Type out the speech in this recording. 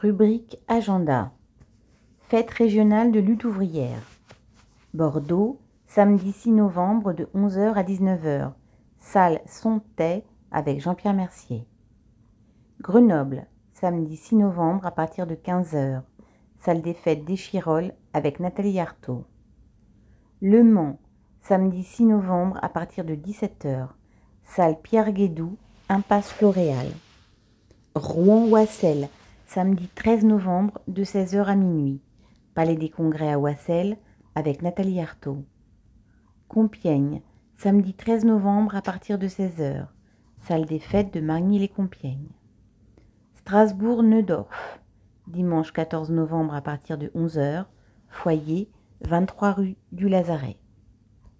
Rubrique Agenda. Fête régionale de lutte ouvrière. Bordeaux, samedi 6 novembre de 11h à 19h. Salle Sontet avec Jean-Pierre Mercier. Grenoble, samedi 6 novembre à partir de 15h. Salle des fêtes d'Échirolles avec Nathalie Artaud. Le Mans, samedi 6 novembre à partir de 17h. Salle Pierre Guédou, impasse Floréal. Rouen-Wassel, samedi 13 novembre de 16h à minuit. Palais des Congrès à Wassel avec Nathalie Artaud. Compiègne, samedi 13 novembre à partir de 16h. Salle des fêtes de Margny-les-Compiègnes. Strasbourg-Neudorf, dimanche 14 novembre à partir de 11h. Foyer, 23 rue du Lazaret.